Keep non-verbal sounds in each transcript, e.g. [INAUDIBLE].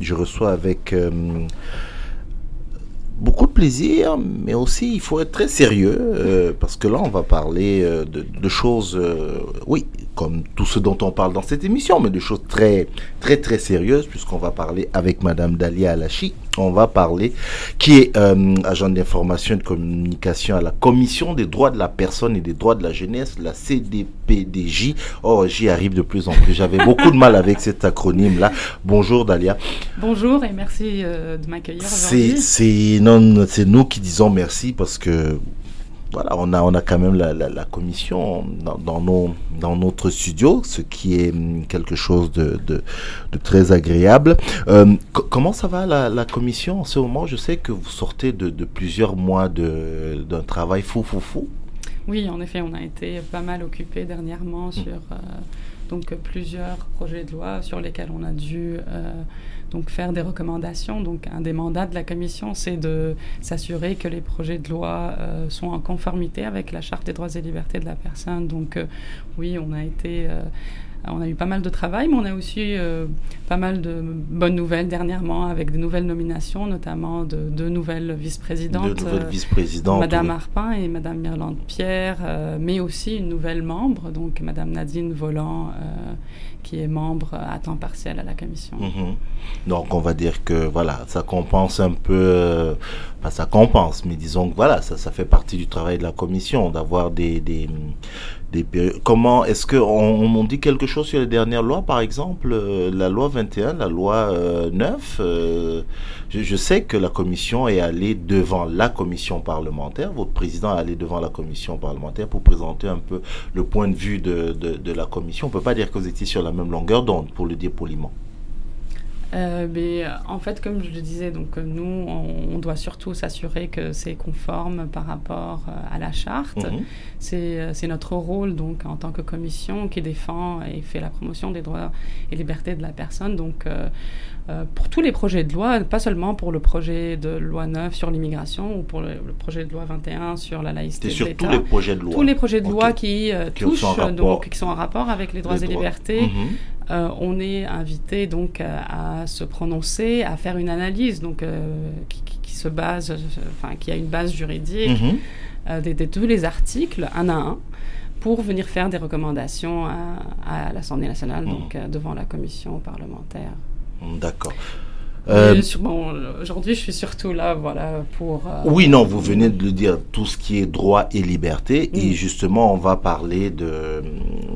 je reçois avec beaucoup de plaisir, mais aussi il faut être très sérieux parce que là on va parler de, de, choses, oui, comme tout ce dont on parle dans cette émission, mais de choses très, très, très sérieuses, puisqu'on va parler avec Madame Dalia Alachi. On va parler, qui est euh, agent d'information et de communication à la Commission des droits de la personne et des droits de la jeunesse, la CDPDJ. Oh, j'y arrive de plus en plus. J'avais beaucoup de mal avec cet acronyme-là. Bonjour Dalia. Bonjour et merci euh, de m'accueillir aujourd'hui. C'est nous qui disons merci parce que voilà, on a, on a quand même la, commission dans, nos, dans notre studio, ce qui est hum, quelque chose de, de, très agréable. Euh, comment ça va la, commission en ce moment? Je sais que vous sortez de, de plusieurs mois d'un travail fou, fou, fou. Oui, en effet, on a été pas mal occupé dernièrement mmh. sur euh, donc, plusieurs projets de loi sur lesquels on a dû... Euh, donc faire des recommandations. Donc un des mandats de la commission, c'est de s'assurer que les projets de loi euh, sont en conformité avec la charte des droits et libertés de la personne. Donc euh, oui, on a été on a eu pas mal de travail, mais on a aussi pas mal de bonnes nouvelles dernièrement avec de nouvelles nominations, notamment de deux nouvelles vice-présidentes. vice-présidentes. Madame Arpin et Madame Mirlande Pierre, mais aussi une nouvelle membre, donc Madame Nadine Volant qui est membre à temps partiel à la commission. Mhm. Donc on va dire que voilà, ça compense un peu, euh, ça compense, mais disons que voilà, ça, ça fait partie du travail de la commission d'avoir des, des, Comment est-ce que on, dit quelque chose sur les dernières lois, par exemple, euh, la loi 21, la loi 9 euh, je, sais que la commission est allée devant la commission parlementaire. Votre président est allé devant la commission parlementaire pour présenter un peu le point de vue de, de, la commission. On peut pas dire que vous étiez sur la même longueur d'onde, pour le dire poliment. Euh, mais euh, en fait, comme je le disais, donc euh, nous, on, doit surtout s'assurer que c'est conforme par rapport à la charte. Mhm. C'est notre rôle donc en tant que commission qui défend et fait la promotion des droits et libertés de la personne. Donc pour tous les projets de loi, pas seulement pour le projet de loi 9 sur l'immigration ou pour le, projet de loi 21 sur la laïcité. sur tous les projets de loi. Tous les projets de loi qui, touchent, donc qui sont en rapport avec les droits et libertés. Mhm. Euh, on est invité donc à, se prononcer, à faire une analyse donc euh, qui, se base, enfin qui a une base juridique euh, de, tous les articles un à un pour venir faire des recommandations à, l'Assemblée nationale, mhm. donc devant la commission parlementaire. D'accord. Aujourd'hui, je suis surtout là, voilà, pour. Oui, non, vous venez de le dire, tout ce qui est droit et liberté, et justement, on va parler de,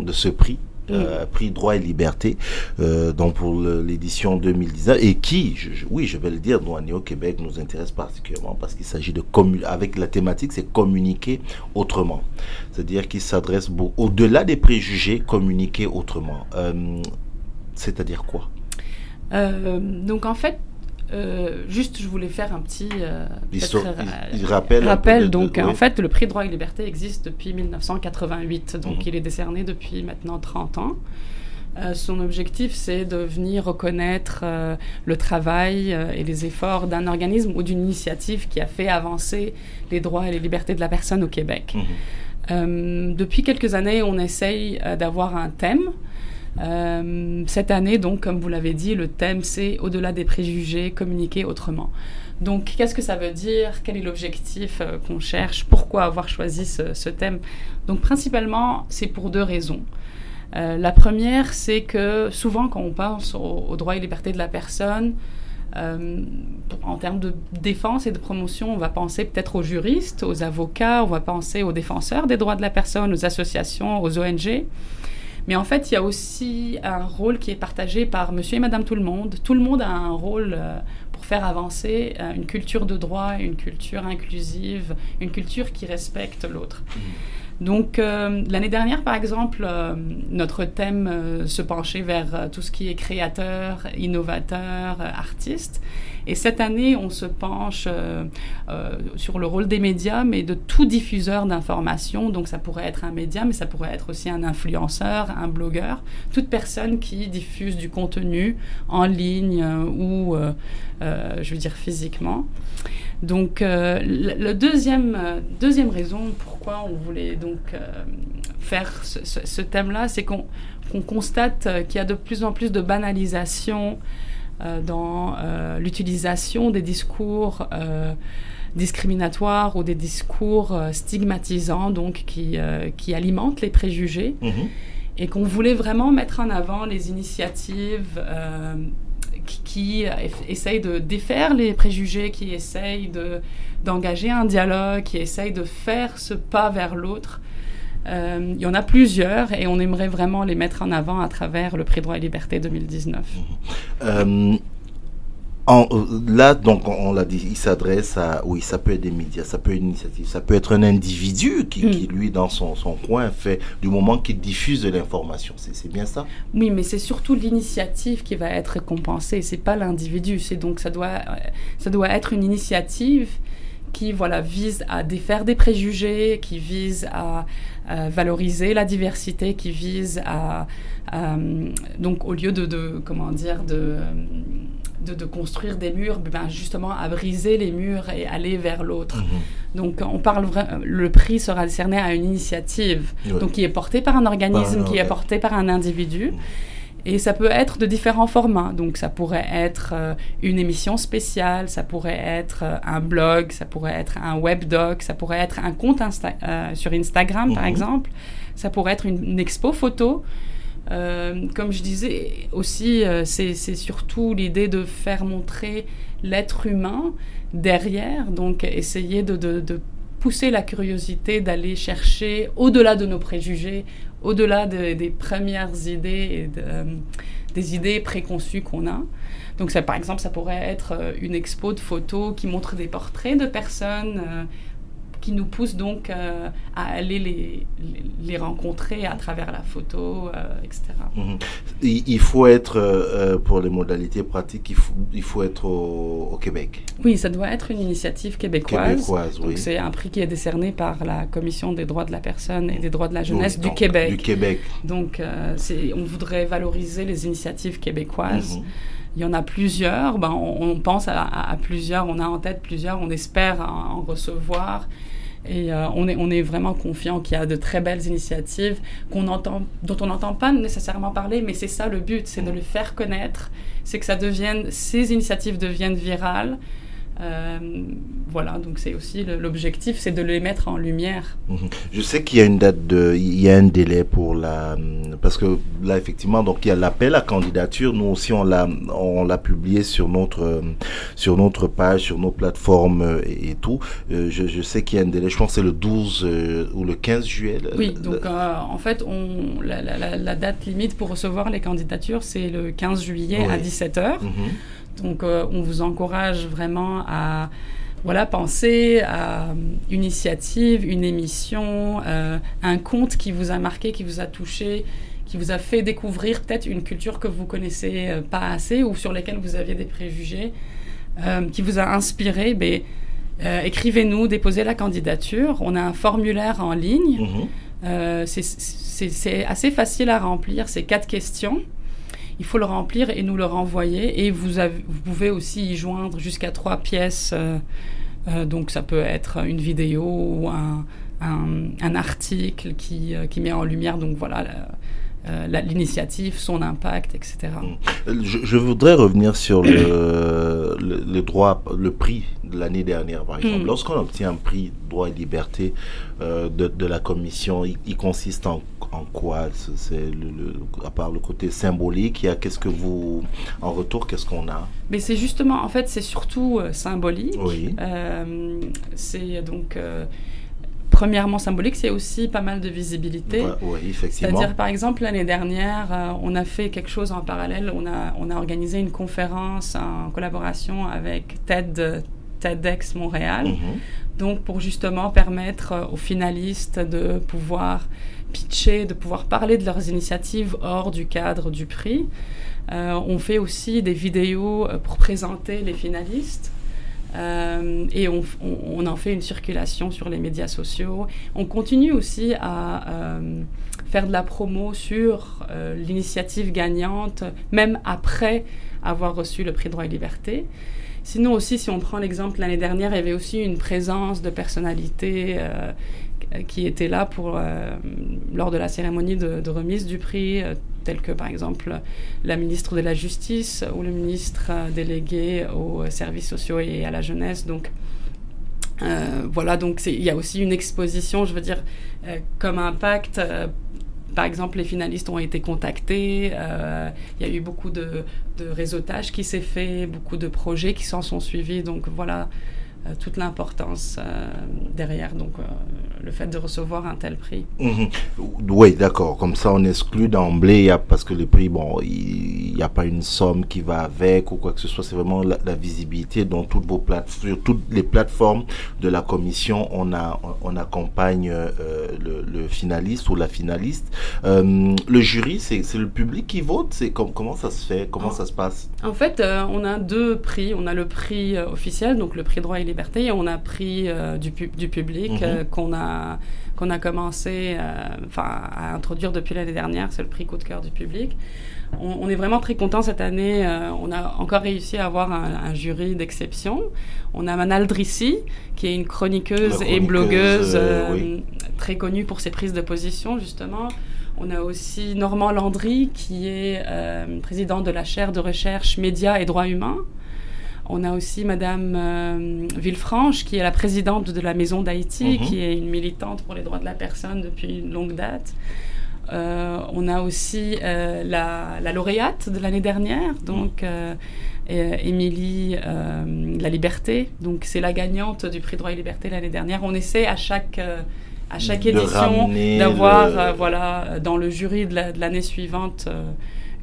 de ce prix euh, prix droit et liberté, euh, donc pour l'édition 2019, et qui, oui, je vais le dire, nous, au Québec, nous intéresse particulièrement parce qu'il s'agit de avec la thématique, c'est communiquer autrement. C'est-à-dire qu'il s'adresse au-delà des préjugés, communiquer autrement. Euh, c'est-à-dire quoi? Donc en fait, euh, juste, je voulais faire un petit euh, il, rappelle. rappel donc, en fait, le prix droit et liberté existe depuis 1988. Donc, mhm. il est décerné depuis maintenant 30 ans. Euh, son objectif, c'est de venir reconnaître le travail et les efforts d'un organisme ou d'une initiative qui a fait avancer les droits et les libertés de la personne au Québec. Mhm. depuis quelques années, on essaye d'avoir un thème euh, cette année, donc, comme vous l'avez dit, le thème c'est au-delà des préjugés, communiquer autrement. Donc, qu'est-ce que ça veut dire? Quel est l'objectif euh, qu'on cherche? Pourquoi avoir choisi ce, thème? Donc, principalement, c'est pour deux raisons. Euh, la première, c'est que souvent, quand on pense aux, droits et libertés de la personne, en termes de défense et de promotion, on va penser peut-être aux juristes, aux avocats, on va penser aux défenseurs des droits de la personne, aux associations, aux ONG. Mais en fait, il y a aussi un rôle qui est partagé par monsieur et madame tout le monde. Tout le monde a un rôle euh, pour faire avancer euh, une culture de droit, une culture inclusive, une culture qui respecte l'autre. Mmh. Donc euh, l'année dernière, par exemple, notre thème se penchait vers tout ce qui est créateur, innovateur, artiste. Et cette année, on se penche euh, euh, sur le rôle des médias, mais de tout diffuseur d'informations. Donc ça pourrait être un média, mais ça pourrait être aussi un influenceur, un blogueur, toute personne qui diffuse du contenu en ligne euh, ou, je veux dire, physiquement. Donc, la deuxième, deuxième raison pourquoi on voulait donc faire ce, thème-là, c'est qu'on constate qu'il y a de plus en plus de banalisation dans l'utilisation des discours discriminatoires ou des discours stigmatisants, donc qui, qui alimentent les préjugés. Mhm. Et qu'on voulait vraiment mettre en avant les initiatives qui, essayent de défaire les préjugés, qui essayent d'engager un dialogue, qui essayent de faire ce pas vers l'autre. Euh, il y en a plusieurs et on aimerait vraiment les mettre en avant à travers le prix droit et liberté 2019. En, là, donc, on, l'a dit, il s'adresse à, oui, ça peut être des médias, ça peut être une initiative, ça peut être un individu qui, qui mm. lui, dans son, son, coin, fait du moment qu'il diffuse de l'information. C'est bien ça? Oui, mais c'est surtout l'initiative qui va être récompensée. C'est pas l'individu. C'est donc ça doit, ça doit être une initiative qui, voilà, vise à défaire des préjugés, qui vise à, valoriser la diversité, qui vise à, donc, au lieu de, de comment dire, de de, construire des murs, ben justement à briser les murs et aller vers l'autre. Mhm. Donc on parle le prix sera décerné à une initiative, donc qui est portée par un organisme, qui est portée par un individu. Mhm. Et ça peut être de différents formats. Donc ça pourrait être euh, une émission spéciale, ça pourrait être euh, un blog, ça pourrait être un webdoc, ça pourrait être un compte euh, sur Instagram par mhm. exemple, ça pourrait être une expo photo. Euh, comme je disais aussi, euh, c'est surtout l'idée de faire montrer l'être humain derrière, donc essayer de, pousser la curiosité, d'aller chercher au-delà de nos préjugés, au-delà des premières idées euh, des idées préconçues qu'on a. Donc par exemple, ça pourrait être une expo de photos qui montre des portraits de personnes qui nous pousse donc euh, à aller les, les, rencontrer à travers la photo, euh, etc. Mhm. Il, faut être, euh, pour les modalités pratiques, il faut, il faut être au, Québec. Oui, ça doit être une initiative québécoise. québécoise donc c'est un prix qui est décerné par la Commission des droits de la personne et des droits de la jeunesse du Québec. Du Québec. Donc on voudrait valoriser les initiatives québécoises. Mhm. Il y en a plusieurs, ben, on, pense à, à, plusieurs, on a en tête plusieurs, on espère en recevoir. Et euh, on, est, on est vraiment confiant qu'il y a de très belles initiatives dont on n'entend pas nécessairement parler, mais c'est ça le but, c'est de le faire connaître, c'est que ça devienne, ces initiatives deviennent virales, voilà, donc c'est aussi l'objectif, c'est de les mettre en lumière. Mhm. Je sais qu'il y a une date de, il y a un délai pour la, parce que là effectivement, donc il y a l'appel à candidature. Nous aussi on l'a, on l'a publié sur notre, sur notre page, sur nos plateformes euh, et, tout. Euh, je, sais qu'il y a un délai. Je pense que c'est le 12 ou le 15 juillet. Oui, donc en fait, on, la, date limite pour recevoir les candidatures, c'est le 15 juillet à 17 h donc, euh, on vous encourage vraiment à voilà, penser à une initiative, une émission, euh, un conte qui vous a marqué, qui vous a touché, qui vous a fait découvrir peut-être une culture que vous connaissez euh, pas assez ou sur laquelle vous aviez des préjugés, qui vous a inspiré. Ben, écrivez-nous, déposez la candidature. On a un formulaire en ligne. Mhm. c'est assez facile à remplir. C'est quatre questions il faut le remplir et nous le renvoyer. Et vous, pouvez aussi y joindre jusqu'à trois pièces. Euh, euh, donc ça peut être une vidéo ou un, un, article qui, euh, qui, met en lumière donc voilà l'initiative, son impact, etc. Je, voudrais revenir sur [COUGHS] le, le, droit, le prix de l'année dernière, par exemple. Mm. Lorsqu'on obtient un prix droit et liberté de, de, la commission, il consiste en en quoi? C'est le, à part le côté symbolique, il y a qu'est-ce que vous en retour, qu'est-ce qu'on a? Mais c'est justement, en fait, c'est surtout euh, symbolique. Oui. Euh, c'est donc euh, premièrement symbolique, c'est aussi pas mal de visibilité. oui, effectivement. C'est-à-dire, par exemple, l'année dernière, on a fait quelque chose en parallèle. On a, on a organisé une conférence en collaboration avec TED, TEDx Montréal. Mhm. Donc, pour justement permettre aux finalistes de pouvoir pitcher, de pouvoir parler de leurs initiatives hors du cadre du prix. Euh, on fait aussi des vidéos euh, pour présenter les finalistes. Euh, et on, en fait une circulation sur les médias sociaux. On continue aussi à faire de la promo sur l'initiative gagnante, même après avoir reçu le prix Droit et Liberté. Sinon aussi, si on prend l'exemple l'année dernière, il y avait aussi une présence de personnalités qui étaient là pour, lors de la cérémonie de, remise du prix, tels que par exemple la ministre de la Justice ou le ministre délégué aux services sociaux et à la jeunesse. Donc, voilà, donc il y a aussi une exposition, je veux dire, comme impact par exemple, les finalistes ont été contactés. Euh, il y a eu beaucoup de, de réseautage qui s'est fait, beaucoup de projets qui s'en sont suivis. Donc voilà, euh, toute l'importance euh, derrière donc euh, le fait de recevoir un tel prix. Mhm. Oui, d'accord. Comme ça, on exclut d'emblée parce que le prix, bon, il n'y a pas une somme qui va avec ou quoi que ce soit. C'est vraiment la, visibilité dans toutes vos plateformes, sur toutes les plateformes de la commission. On a, on accompagne le, le, finaliste ou la finaliste. le jury, c'est le public qui vote? C'est comment ça se fait? Comment ça se passe? En fait, on a deux prix. On a le prix officiel, donc le prix droit et liberté. On a euh, du, du, public mhm. euh, qu'on a, qu'on a commencé euh, à introduire depuis l'année dernière. C'est le prix coup de cœur du public. On, est vraiment très content cette année. on a encore réussi à avoir un, jury d'exception. On a Manal Drissi, qui est une chroniqueuse, et blogueuse très connue pour ses prises de position, justement. On a aussi Normand Landry, qui est président de la chaire de recherche médias et droits humains. On a aussi Madame euh, Villefranche, qui est la présidente de la Maison d'Haïti, mhm. qui est une militante pour les droits de la personne depuis une longue date. Euh, on a aussi euh, la, lauréate de l'année dernière, donc Émilie La Liberté. Donc c'est la gagnante du prix droit et liberté l'année dernière. On essaie à chaque à chaque édition d'avoir voilà dans le jury de l'année suivante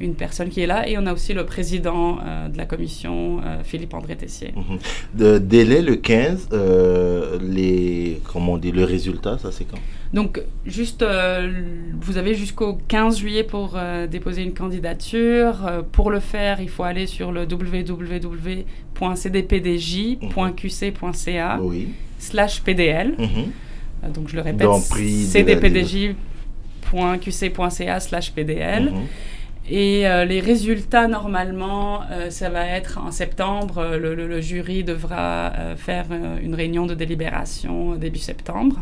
une personne qui est là. Et on a aussi le président euh, de la commission, euh, Philippe André Tessier. Mhm. De délai le 15, euh, les, comment on dit, le résultat, ça c'est quand? Donc, juste, vous avez jusqu'au 15 juillet pour déposer une candidature. pour le faire, il faut aller sur le www.cdpdj.qc.ca oui. slash PDL. Mhm. Donc, je le répète, cdpdj.qc.ca slash PDL. Et euh, les résultats, normalement, euh, ça va être en septembre. Euh, le, jury devra faire une réunion de délibération début septembre.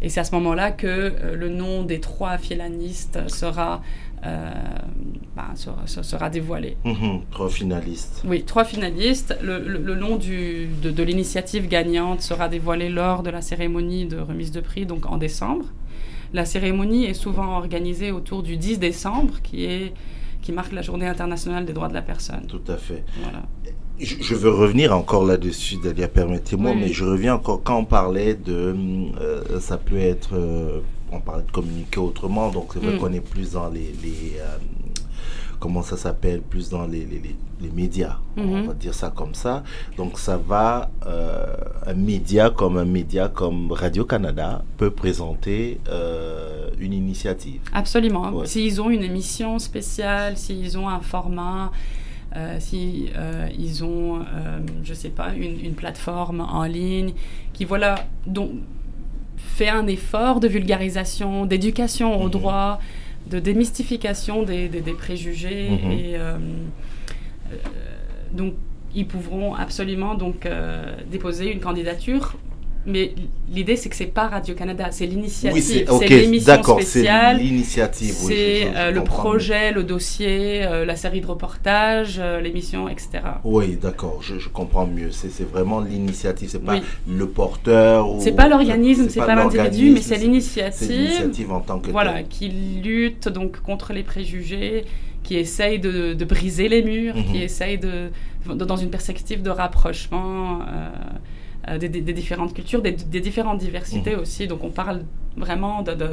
Et c'est à ce moment-là que le nom des trois finalistes sera, bah, sera, dévoilé. Mhm, trois finalistes. Oui, trois finalistes. Le, nom du, de, de l'initiative gagnante sera dévoilé lors de la cérémonie de remise de prix, donc en décembre. La cérémonie est souvent organisée autour du 10 décembre, qui est qui marque la Journée internationale des droits de la personne. Tout à fait. Voilà. Je, veux revenir encore là-dessus, Dalia, permettez-moi, mais je reviens encore quand on parlait de, euh, ça peut être, euh, on parlait de communiquer autrement, donc c'est vrai mm. qu'on est plus dans les, euh, comment ça s'appelle, plus dans les, les, médias, on mhm. va dire ça comme ça. Donc ça va, euh, un média comme un média comme Radio-Canada peut présenter euh, une initiative. Absolument. S'ils ont une émission spéciale, s'ils ont un format, euh, si ils ont, je sais pas, une, plateforme en ligne qui voilà donc fait un effort de vulgarisation, d'éducation au mhm. droit de démystification des, des, préjugés. Mhm. Et euh, euh, donc, ils pourront absolument donc, euh, déposer une candidature mais l'idée, c'est que c'est pas Radio-Canada, c'est l'initiative, c'est l'émission spéciale. C'est l'initiative, C'est euh, le projet, le dossier, euh, la série de reportages, euh, l'émission, etc. Oui, d'accord, je, comprends mieux. C'est vraiment l'initiative, c'est pas le porteur. C'est pas l'organisme, c'est pas l'individu, mais c'est l'initiative. C'est l'initiative en tant que Voilà, qui lutte donc contre les préjugés, qui essaye de, de briser les murs, qui mhm. essaye de, dans une perspective de rapprochement. Euh, des, différentes cultures, des, différentes diversités mhm. aussi. Donc on parle vraiment de... de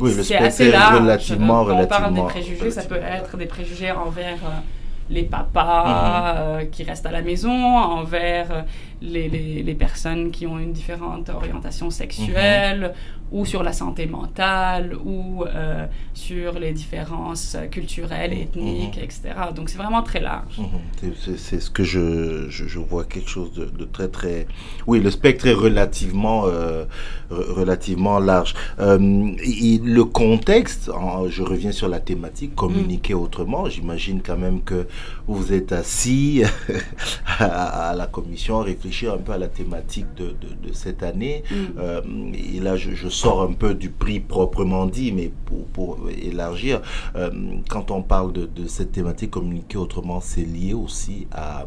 oui, c'est assez large. Relativement, Quand on parle des préjugés, ça peut être des préjugés envers... Euh, les papas mhm. euh, qui restent à la maison, envers les, les, personnes qui ont une différente orientation sexuelle, ou sur la santé mentale, ou euh, sur les différences culturelles, mhm. ethniques, etc. Donc c'est vraiment très large. Mhm. C'est ce que je, je, vois quelque chose de, de, très très... Oui, le spectre est relativement, euh, relativement large. Euh, le contexte, je reviens sur la thématique, communiquer autrement, j'imagine quand même que vous êtes assis [LAUGHS] à, la commission réfléchir un peu à la thématique de, de, cette année. Mm. Euh, et là, je, sors un peu du prix proprement dit, mais pour, pour élargir, euh, quand on parle de, de, cette thématique communiquer autrement, c'est lié aussi à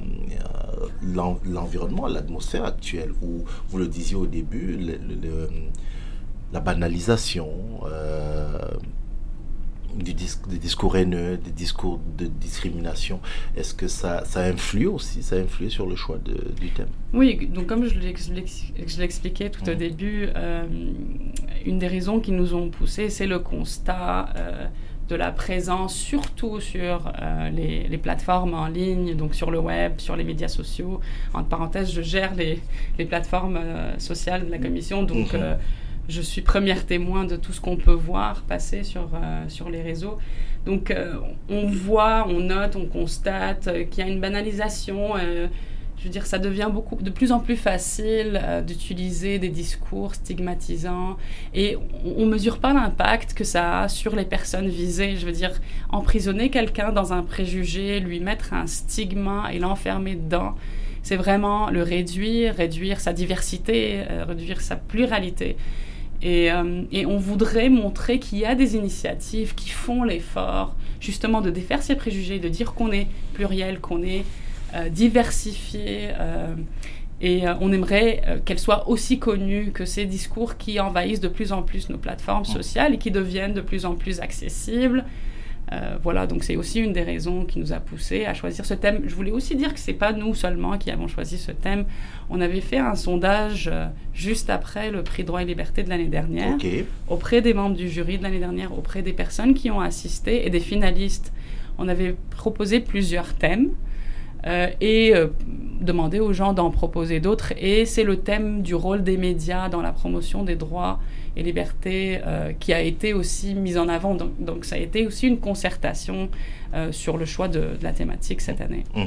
l'environnement, à l'atmosphère actuelle, où vous le disiez au début, le, la banalisation. Du des discours haineux, des discours de discrimination. Est-ce que ça, ça influe aussi, ça influe sur le choix de, du thème? Oui, donc comme je l'expliquais tout au mmh. début, euh, une des raisons qui nous ont poussé, c'est le constat euh, de la présence, surtout sur euh, les, les, plateformes en ligne, donc sur le web, sur les médias sociaux. En parenthèse, je gère les, les plateformes sociales de la commission, donc... Mmh je suis première témoin de tout ce qu'on peut voir passer sur, euh, sur les réseaux. Donc euh, on voit, on note, on constate euh, qu'il y a une banalisation. je veux dire, ça devient beaucoup, de plus en plus facile d'utiliser des discours stigmatisants et on ne mesure pas l'impact que ça a sur les personnes visées. Je veux dire, emprisonner quelqu'un dans un préjugé, lui mettre un stigma et l'enfermer dedans, c'est vraiment le réduire, réduire sa diversité, réduire sa pluralité. Euh, et, on voudrait montrer qu'il y a des initiatives qui font l'effort justement de défaire ces préjugés, de dire qu'on est pluriel, qu'on est euh, diversifié. Euh, et on aimerait qu'elles soient aussi connues que ces discours qui envahissent de plus en plus nos plateformes mmh. sociales et qui deviennent de plus en plus accessibles. Euh, voilà, donc c'est aussi une des raisons qui nous a poussé à choisir ce thème. Je voulais aussi dire que c'est pas nous seulement qui avons choisi ce thème. On avait fait un sondage euh, juste après le prix droit et liberté de l'année dernière, auprès des membres du jury de l'année dernière, auprès des personnes qui ont assisté et des finalistes. On avait proposé plusieurs thèmes. Euh, et demander aux gens d'en proposer d'autres. Et c'est le thème du rôle des médias dans la promotion des droits et liberté euh, qui a été aussi mise en avant. Donc, donc, ça a été aussi une concertation euh, sur le choix de, la thématique cette année. Mhm.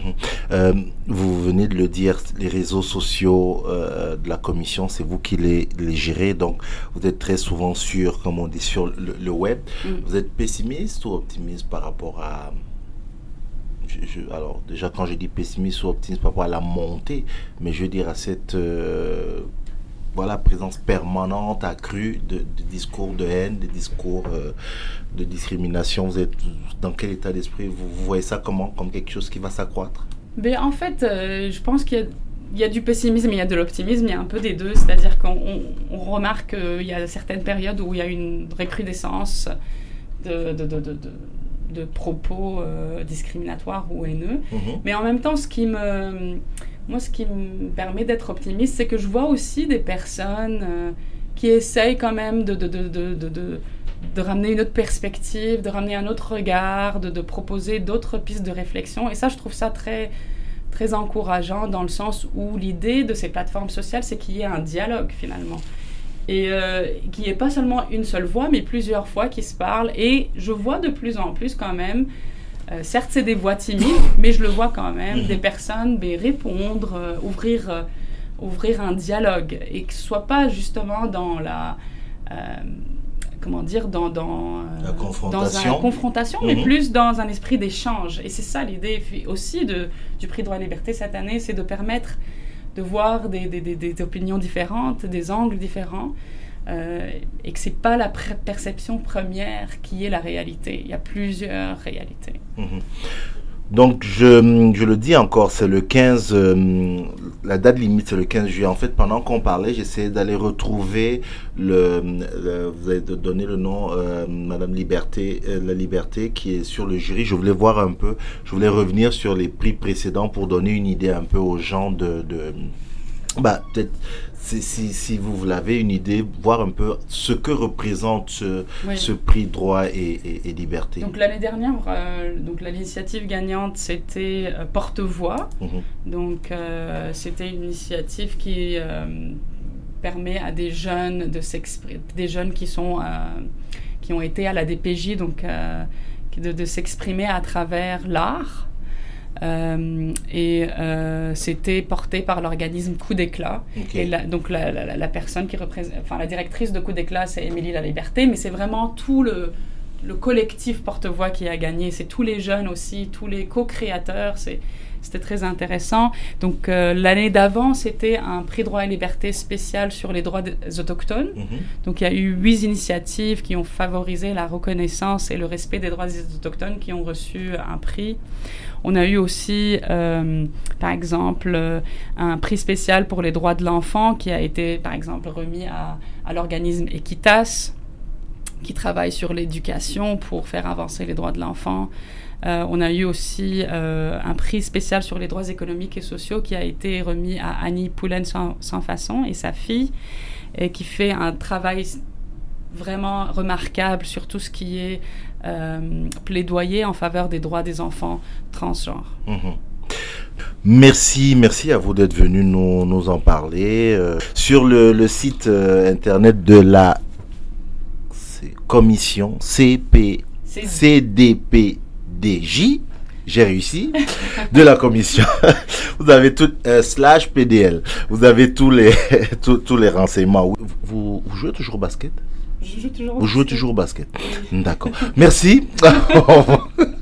Euh, vous venez de le dire, les réseaux sociaux de la commission, c'est vous qui les, les, gérez. Donc vous êtes très souvent sur, comme on dit, sur le, web. Mhm. Vous êtes pessimiste ou optimiste par rapport à... alors déjà quand je dis pessimiste ou optimiste par rapport à la montée, mais je veux dire à cette voilà, présence permanente, accrue de, discours de haine, de discours euh, de discrimination. Vous êtes dans quel état d'esprit? Vous, voyez ça comment? Comme quelque chose qui va s'accroître? Ben, En fait, euh, je pense qu'il y a du pessimisme, il y a de l'optimisme, il y a un peu des deux. C'est-à-dire qu'on remarque qu'il y a certaines périodes où il y a une recrudescence de, de, de, de propos euh, discriminatoires ou haineux. Mhm. Mais en même temps, ce qui me moi, ce qui me permet d'être optimiste, c'est que je vois aussi des personnes euh, qui essayent quand même de, de, de, de, de ramener une autre perspective, de ramener un autre regard, de, proposer d'autres pistes de réflexion. Et ça, je trouve ça très, très encourageant dans le sens où l'idée de ces plateformes sociales, c'est qu'il y ait un dialogue finalement. Et euh, qu'il n'y ait pas seulement une seule voix, mais plusieurs voix qui se parlent. Et je vois de plus en plus quand même euh, certes, c'est des voix timides, [LAUGHS] mais je le vois quand même, des personnes mais répondre, euh, ouvrir, euh, ouvrir un dialogue, et que ce soit pas justement dans la comment dire, dans, dans, la confrontation, dans confrontation mais mhm. plus dans un esprit d'échange. Et c'est ça l'idée aussi de, du prix droit et liberté cette année, c'est de permettre de voir des, opinions différentes, des angles différents, euh, et que c'est pas la perception première qui est la réalité. Il y a plusieurs réalités. Mhm. Donc, je, je, le dis encore, c'est le 15, euh, la date limite, c'est le 15 juillet. En fait, pendant qu'on parlait, j'essayais d'aller retrouver le, vous avez donné le nom, euh, Madame Liberté, la Liberté, qui est sur le jury. Je voulais voir un peu, je voulais revenir sur les prix précédents pour donner une idée un peu aux gens de, de bah, peut-être si, si, vous l'avez une idée, voir un peu ce que représente ce, prix droit et, liberté. Donc l'année dernière, euh, donc l'initiative gagnante c'était euh, Porte-Voix. Mhm. Donc euh, c'était une initiative qui permet à des jeunes de s'exprimer, des jeunes qui sont qui ont été à la DPJ donc de, de s'exprimer à travers l'art. Euh, et euh, c'était porté par l'organisme Coup d'éclat. Et donc la, personne qui représente, enfin la directrice de Coup d'éclat, c'est Émilie La Liberté, mais c'est vraiment tout le le collectif porte-voix qui a gagné. C'est tous les jeunes aussi, tous les co-créateurs. C'était très intéressant. Donc euh, l'année d'avant, c'était un prix droit et liberté spécial sur les droits des autochtones. Mhm. Donc il y a eu huit initiatives qui ont favorisé la reconnaissance et le respect des droits des autochtones qui ont reçu un prix. On a eu aussi, euh, par exemple, euh, un prix spécial pour les droits de l'enfant qui a été, par exemple, remis à, à l'organisme Equitas qui travaille sur l'éducation pour faire avancer les droits de l'enfant. Euh, on a eu aussi euh, un prix spécial sur les droits économiques et sociaux qui a été remis à Annie Poulen sans, façon et sa fille, et qui fait un travail vraiment remarquable sur tout ce qui est euh, plaidoyer en faveur des droits des enfants transgenres. Mhm. Merci, merci à vous d'être venu nous, en parler. sur le, site internet de la commission CP, CDP DJ, j'ai réussi, de la commission. [LAUGHS] vous avez tout, euh, slash PDL. Vous avez tous les, [LAUGHS] tous, les renseignements. Vous, jouez toujours au basket? Je joue toujours Vous jouez toujours au basket D'accord. Merci. [LAUGHS]